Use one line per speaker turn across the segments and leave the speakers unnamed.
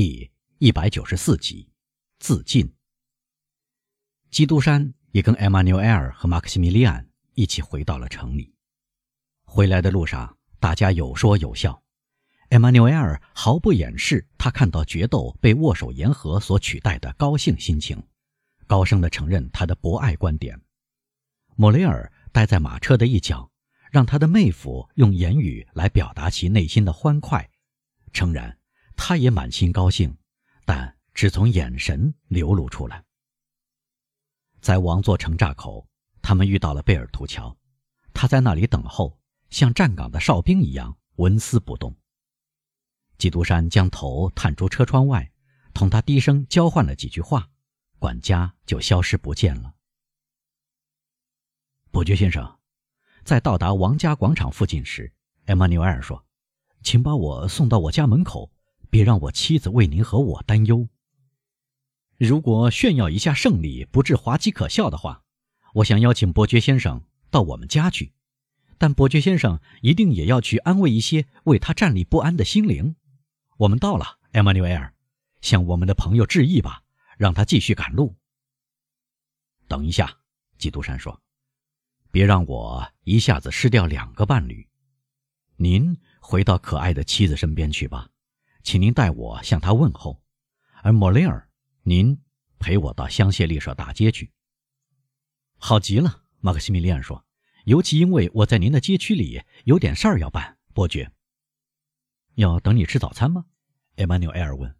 第一百九十四集，自尽。基督山也跟艾玛纽埃尔和马克西米利安一起回到了城里。回来的路上，大家有说有笑。艾玛纽埃尔毫不掩饰他看到决斗被握手言和所取代的高兴心情，高声的承认他的博爱观点。莫雷尔待在马车的一角，让他的妹夫用言语来表达其内心的欢快，诚然。他也满心高兴，但只从眼神流露出来。在王座城闸口，他们遇到了贝尔图乔，他在那里等候，像站岗的哨兵一样纹丝不动。基督山将头探出车窗外，同他低声交换了几句话，管家就消失不见了。伯爵先生，在到达王家广场附近时，艾玛纽埃尔说：“请把我送到我家门口。”别让我妻子为您和我担忧。如果炫耀一下胜利不致滑稽可笑的话，我想邀请伯爵先生到我们家去。但伯爵先生一定也要去安慰一些为他站立不安的心灵。我们到了，艾玛纽埃尔，向我们的朋友致意吧，让他继续赶路。等一下，基督山说：“别让我一下子失掉两个伴侣。您回到可爱的妻子身边去吧。”请您代我向他问候，而莫雷尔，您陪我到香榭丽舍大街去。好极了，马克西米利安说，尤其因为我在您的街区里有点事儿要办。伯爵，要等你吃早餐吗？艾玛纽埃尔问。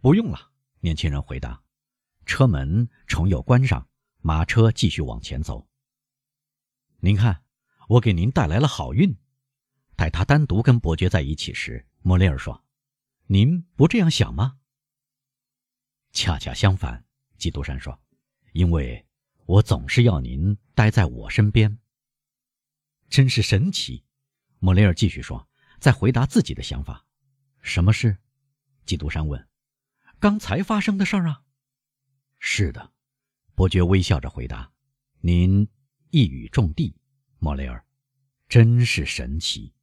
不用了，年轻人回答。车门重又关上，马车继续往前走。您看，我给您带来了好运。待他单独跟伯爵在一起时，莫雷尔说。您不这样想吗？恰恰相反，基督山说：“因为我总是要您待在我身边。”真是神奇，莫雷尔继续说，在回答自己的想法。什么事？基督山问。刚才发生的事儿啊。是的，伯爵微笑着回答。您一语中的，莫雷尔，真是神奇。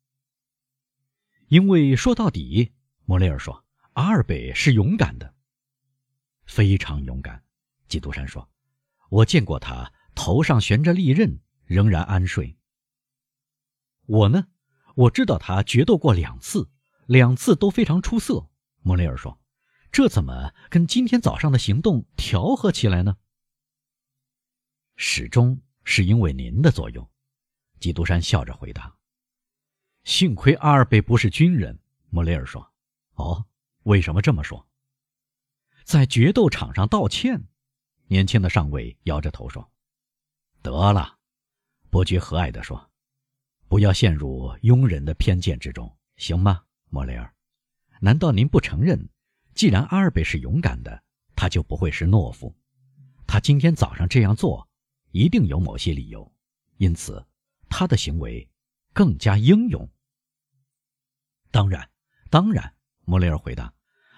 因为说到底。莫雷尔说：“阿尔贝是勇敢的，非常勇敢。”基督山说：“我见过他头上悬着利刃，仍然安睡。我呢，我知道他决斗过两次，两次都非常出色。”莫雷尔说：“这怎么跟今天早上的行动调和起来呢？”始终是因为您的作用。”基督山笑着回答。“幸亏阿尔贝不是军人。”莫雷尔说。哦，为什么这么说？在决斗场上道歉，年轻的上尉摇着头说：“得了。”伯爵和蔼地说：“不要陷入庸人的偏见之中，行吗，莫雷尔？难道您不承认，既然阿尔贝是勇敢的，他就不会是懦夫？他今天早上这样做，一定有某些理由，因此他的行为更加英勇。当然，当然。”莫雷尔回答：“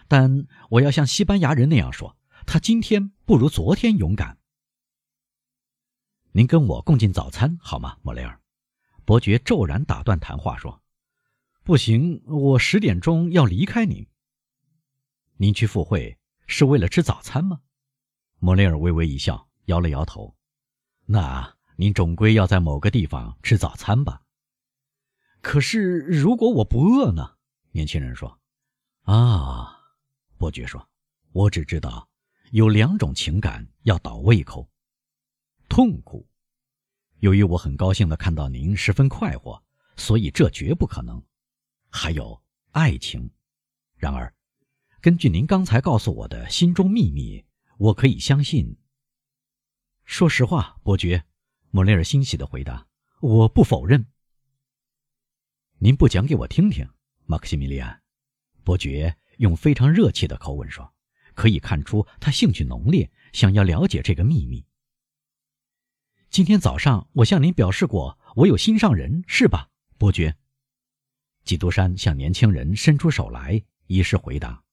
但我要像西班牙人那样说，他今天不如昨天勇敢。”您跟我共进早餐好吗，莫雷尔？伯爵骤然打断谈话说：“不行，我十点钟要离开您。”您去赴会是为了吃早餐吗？莫雷尔微微一笑，摇了摇头。“那您总归要在某个地方吃早餐吧？”可是如果我不饿呢？年轻人说。啊，伯爵说：“我只知道有两种情感要倒胃口，痛苦。由于我很高兴的看到您十分快活，所以这绝不可能。还有爱情。然而，根据您刚才告诉我的心中秘密，我可以相信。说实话，伯爵，莫雷尔欣喜的回答：我不否认。您不讲给我听听，马克西米利安。”伯爵用非常热切的口吻说：“可以看出他兴趣浓烈，想要了解这个秘密。今天早上我向您表示过，我有心上人，是吧，伯爵？”基督山向年轻人伸出手来，以示回答。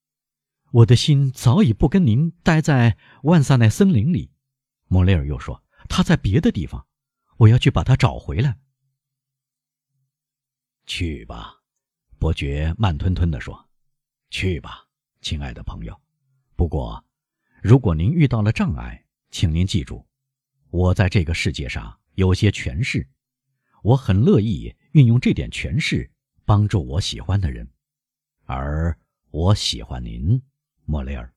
“我的心早已不跟您待在万萨奈森林里。”莫雷尔又说：“他在别的地方，我要去把他找回来。”去吧。伯爵慢吞吞地说：“去吧。”亲爱的朋友。不过，如果您遇到了障碍，请您记住，我在这个世界上有些权势，我很乐意运用这点权势帮助我喜欢的人，而我喜欢您，莫雷尔。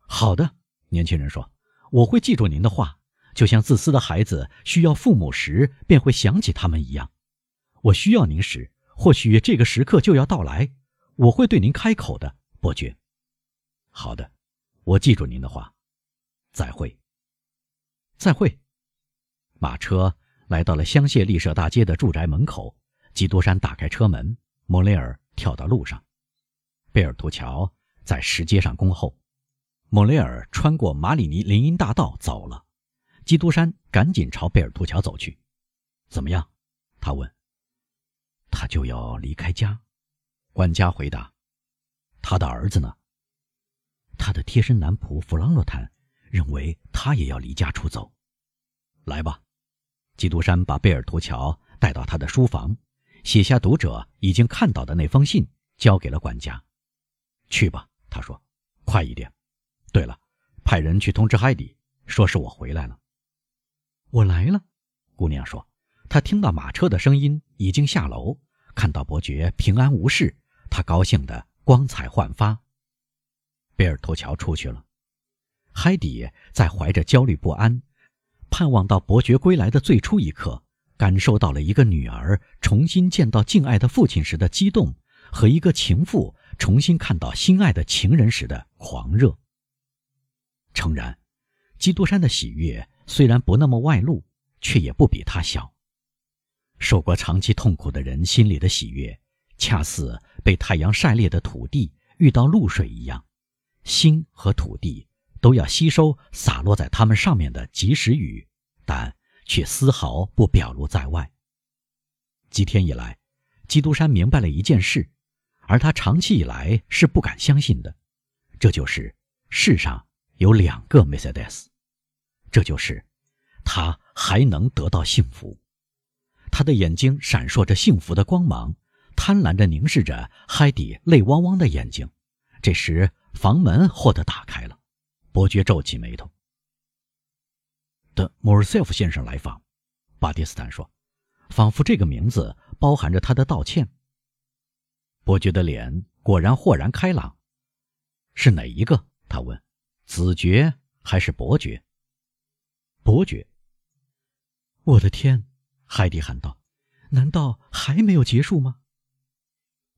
好的，年轻人说，我会记住您的话，就像自私的孩子需要父母时便会想起他们一样。我需要您时，或许这个时刻就要到来，我会对您开口的，伯爵。好的，我记住您的话。再会。再会。马车来到了香榭丽舍大街的住宅门口，基督山打开车门，莫雷尔跳到路上，贝尔图乔在石阶上恭候。莫雷尔穿过马里尼林荫大道走了，基督山赶紧朝贝尔图乔走去。怎么样？他问。他就要离开家，管家回答。他的儿子呢？他的贴身男仆弗朗洛坦认为他也要离家出走。来吧，基督山把贝尔图乔带到他的书房，写下读者已经看到的那封信，交给了管家。去吧，他说，快一点。对了，派人去通知海迪，说是我回来了。我来了，姑娘说。她听到马车的声音，已经下楼，看到伯爵平安无事，他高兴得光彩焕发。贝尔托乔出去了，海迪在怀着焦虑不安，盼望到伯爵归来的最初一刻，感受到了一个女儿重新见到敬爱的父亲时的激动，和一个情妇重新看到心爱的情人时的狂热。诚然，基督山的喜悦虽然不那么外露，却也不比他小。受过长期痛苦的人心里的喜悦，恰似被太阳晒裂的土地遇到露水一样，心和土地都要吸收洒落在他们上面的及时雨，但却丝毫不表露在外。几天以来，基督山明白了一件事，而他长期以来是不敢相信的，这就是世上。有两个梅赛德斯，这就是他还能得到幸福。他的眼睛闪烁着幸福的光芒，贪婪地凝视着海底泪汪汪的眼睛。这时，房门豁地打开了，伯爵皱起眉头。的莫尔塞夫先生来访，巴蒂斯坦说，仿佛这个名字包含着他的道歉。伯爵的脸果然豁然开朗。是哪一个？他问。子爵还是伯爵？伯爵。我的天！海蒂喊道：“难道还没有结束吗？”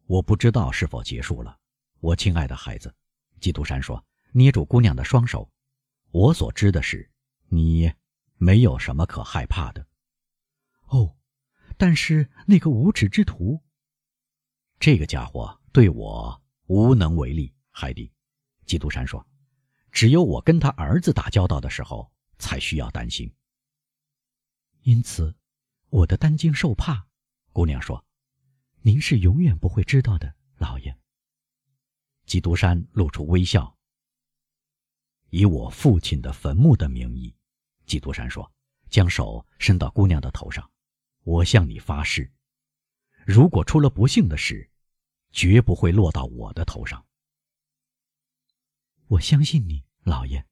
我不知道是否结束了，我亲爱的孩子。”基督山说，捏住姑娘的双手。“我所知的是，你没有什么可害怕的。”哦，但是那个无耻之徒，这个家伙对我无能为力。”海蒂，基督山说。只有我跟他儿子打交道的时候才需要担心。因此，我的担惊受怕。姑娘说：“您是永远不会知道的，老爷。”基督山露出微笑。以我父亲的坟墓的名义，基督山说，将手伸到姑娘的头上。我向你发誓，如果出了不幸的事，绝不会落到我的头上。我相信你，老爷，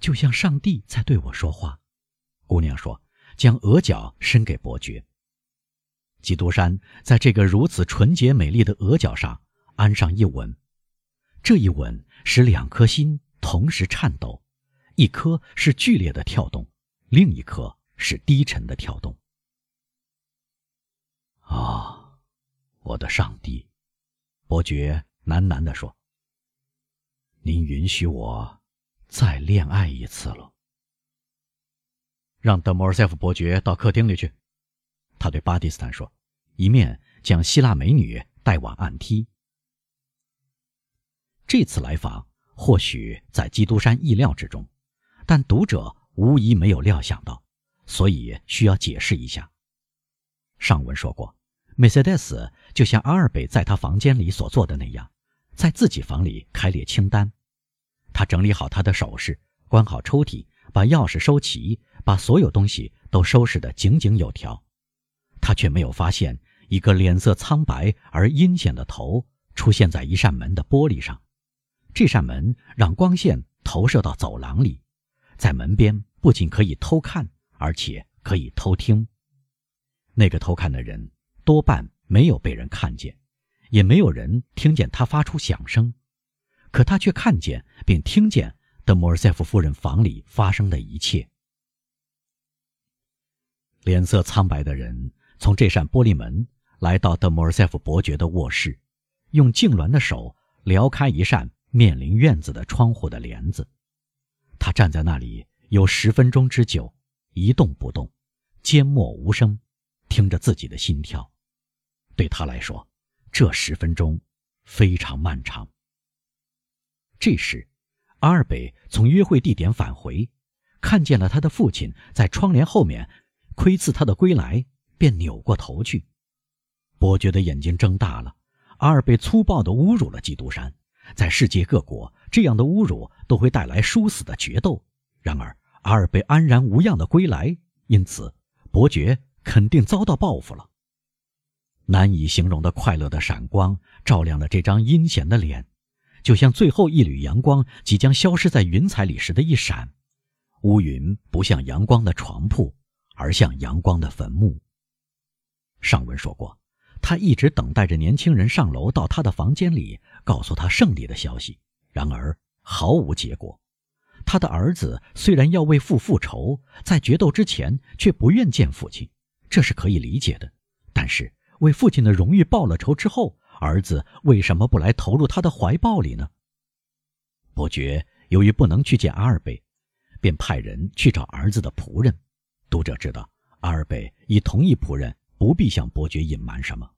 就像上帝在对我说话。”姑娘说，将额角伸给伯爵。基督山在这个如此纯洁美丽的额角上安上一吻，这一吻使两颗心同时颤抖，一颗是剧烈的跳动，另一颗是低沉的跳动。啊，我的上帝！伯爵喃喃地说。您允许我再恋爱一次了。让德莫尔塞夫伯爵到客厅里去，他对巴蒂斯坦说，一面将希腊美女带往暗梯。这次来访或许在基督山意料之中，但读者无疑没有料想到，所以需要解释一下。上文说过，梅赛德斯就像阿尔贝在他房间里所做的那样。在自己房里开列清单，他整理好他的首饰，关好抽屉，把钥匙收齐，把所有东西都收拾得井井有条。他却没有发现一个脸色苍白而阴险的头出现在一扇门的玻璃上，这扇门让光线投射到走廊里，在门边不仅可以偷看，而且可以偷听。那个偷看的人多半没有被人看见，也没有人听见他发出响声，可他却看见并听见德莫尔塞夫夫人房里发生的一切。脸色苍白的人从这扇玻璃门来到德莫尔塞夫伯爵的卧室，用痉挛的手撩开一扇面临院子的窗户的帘子。他站在那里有十分钟之久，一动不动，缄默无声，听着自己的心跳。对他来说，这十分钟非常漫长。这时，阿尔贝从约会地点返回，看见了他的父亲在窗帘后面。窥伺他的归来，便扭过头去。伯爵的眼睛睁大了。阿尔贝粗暴地侮辱了基督山，在世界各国，这样的侮辱都会带来殊死的决斗。然而，阿尔贝安然无恙的归来，因此伯爵肯定遭到报复了。难以形容的快乐的闪光照亮了这张阴险的脸，就像最后一缕阳光即将消失在云彩里时的一闪。乌云不像阳光的床铺。而像阳光的坟墓。上文说过，他一直等待着年轻人上楼到他的房间里，告诉他胜利的消息。然而毫无结果。他的儿子虽然要为父复仇，在决斗之前却不愿见父亲，这是可以理解的。但是为父亲的荣誉报了仇之后，儿子为什么不来投入他的怀抱里呢？伯爵由于不能去见阿尔贝，便派人去找儿子的仆人。读者知道，阿尔贝已同意仆人不必向伯爵隐瞒什么。